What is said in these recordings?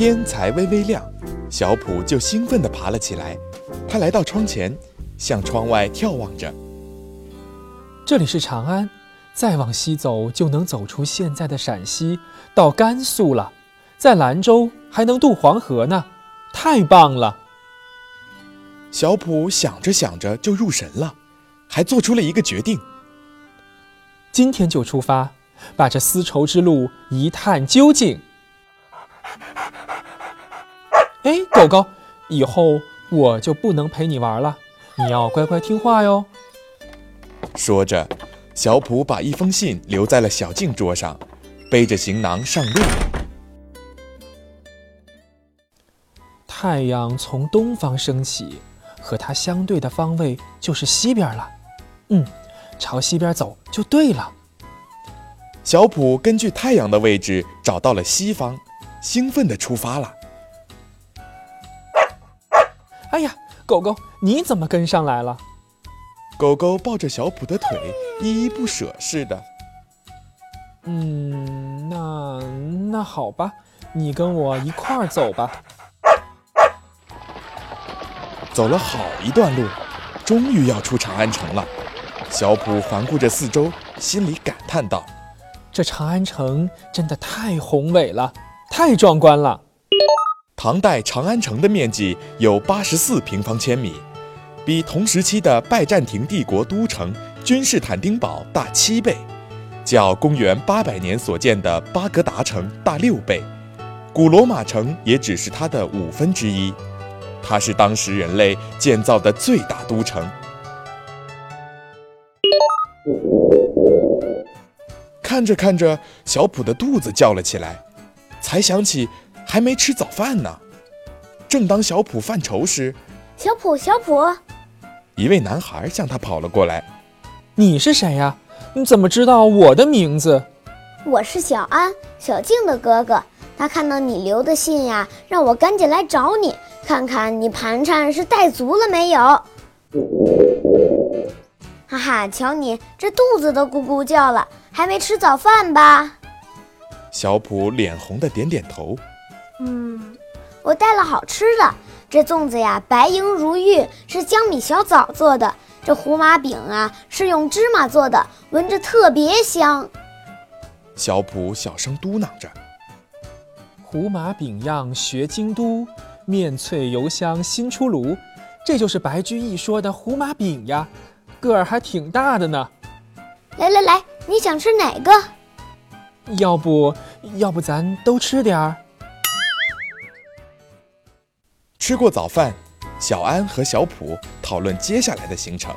天才微微亮，小普就兴奋地爬了起来。他来到窗前，向窗外眺望着。这里是长安，再往西走就能走出现在的陕西，到甘肃了。在兰州还能渡黄河呢，太棒了！小普想着想着就入神了，还做出了一个决定：今天就出发，把这丝绸之路一探究竟。哎，狗狗，以后我就不能陪你玩了，你要乖乖听话哟。说着，小普把一封信留在了小静桌上，背着行囊上路。太阳从东方升起，和它相对的方位就是西边了。嗯，朝西边走就对了。小普根据太阳的位置找到了西方，兴奋地出发了。狗狗，你怎么跟上来了？狗狗抱着小普的腿，依依不舍似的。嗯，那那好吧，你跟我一块儿走吧。走了好一段路，终于要出长安城了。小普环顾着四周，心里感叹道：“这长安城真的太宏伟了，太壮观了。”唐代长安城的面积有八十四平方千米，比同时期的拜占庭帝国都城君士坦丁堡大七倍，较公元八百年所建的巴格达城大六倍，古罗马城也只是它的五分之一。它是当时人类建造的最大都城。看着看着，小普的肚子叫了起来，才想起。还没吃早饭呢。正当小普犯愁时，小普，小普，一位男孩向他跑了过来。你是谁呀？你怎么知道我的名字？我是小安，小静的哥哥。他看到你留的信呀，让我赶紧来找你，看看你盘缠是带足了没有。哈哈，瞧你这肚子都咕咕叫了，还没吃早饭吧？小普脸红的点点头。嗯，我带了好吃的。这粽子呀，白莹如玉，是江米小枣做的。这胡麻饼啊，是用芝麻做的，闻着特别香。小普小声嘟囔着：“胡麻饼样学京都，面脆油香新出炉。这就是白居易说的胡麻饼呀，个儿还挺大的呢。”来来来，你想吃哪个？要不要不咱都吃点儿？吃过早饭，小安和小普讨论接下来的行程。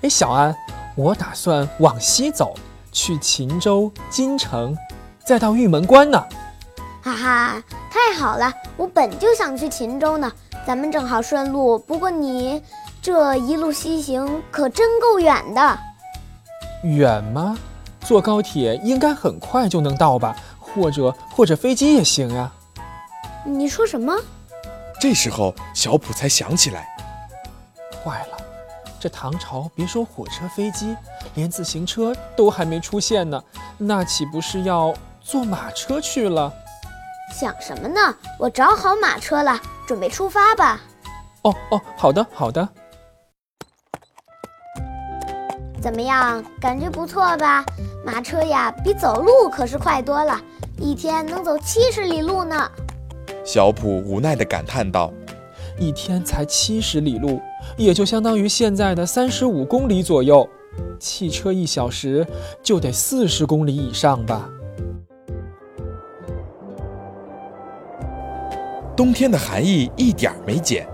哎，小安，我打算往西走，去秦州、京城，再到玉门关呢。哈哈，太好了！我本就想去秦州呢，咱们正好顺路。不过你这一路西行可真够远的。远吗？坐高铁应该很快就能到吧？或者或者飞机也行呀。你说什么？这时候，小普才想起来，坏了，这唐朝别说火车、飞机，连自行车都还没出现呢，那岂不是要坐马车去了？想什么呢？我找好马车了，准备出发吧。哦哦，好的好的。怎么样，感觉不错吧？马车呀，比走路可是快多了，一天能走七十里路呢。小普无奈地感叹道：“一天才七十里路，也就相当于现在的三十五公里左右。汽车一小时就得四十公里以上吧。”冬天的寒意一点没减，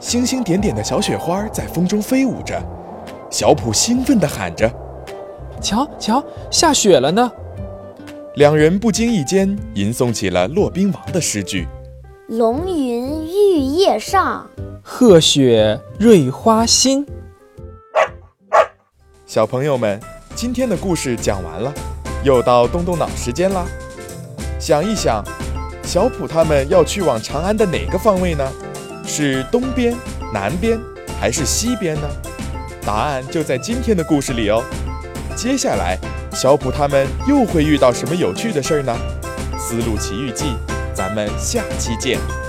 星星点点的小雪花在风中飞舞着。小普兴奋地喊着：“瞧瞧，下雪了呢！”两人不经意间吟诵起了骆宾王的诗句。龙云玉叶上，鹤雪瑞花新。小朋友们，今天的故事讲完了，又到动动脑时间啦。想一想，小普他们要去往长安的哪个方位呢？是东边、南边还是西边呢？答案就在今天的故事里哦。接下来，小普他们又会遇到什么有趣的事儿呢？《丝路奇遇记》。咱们下期见。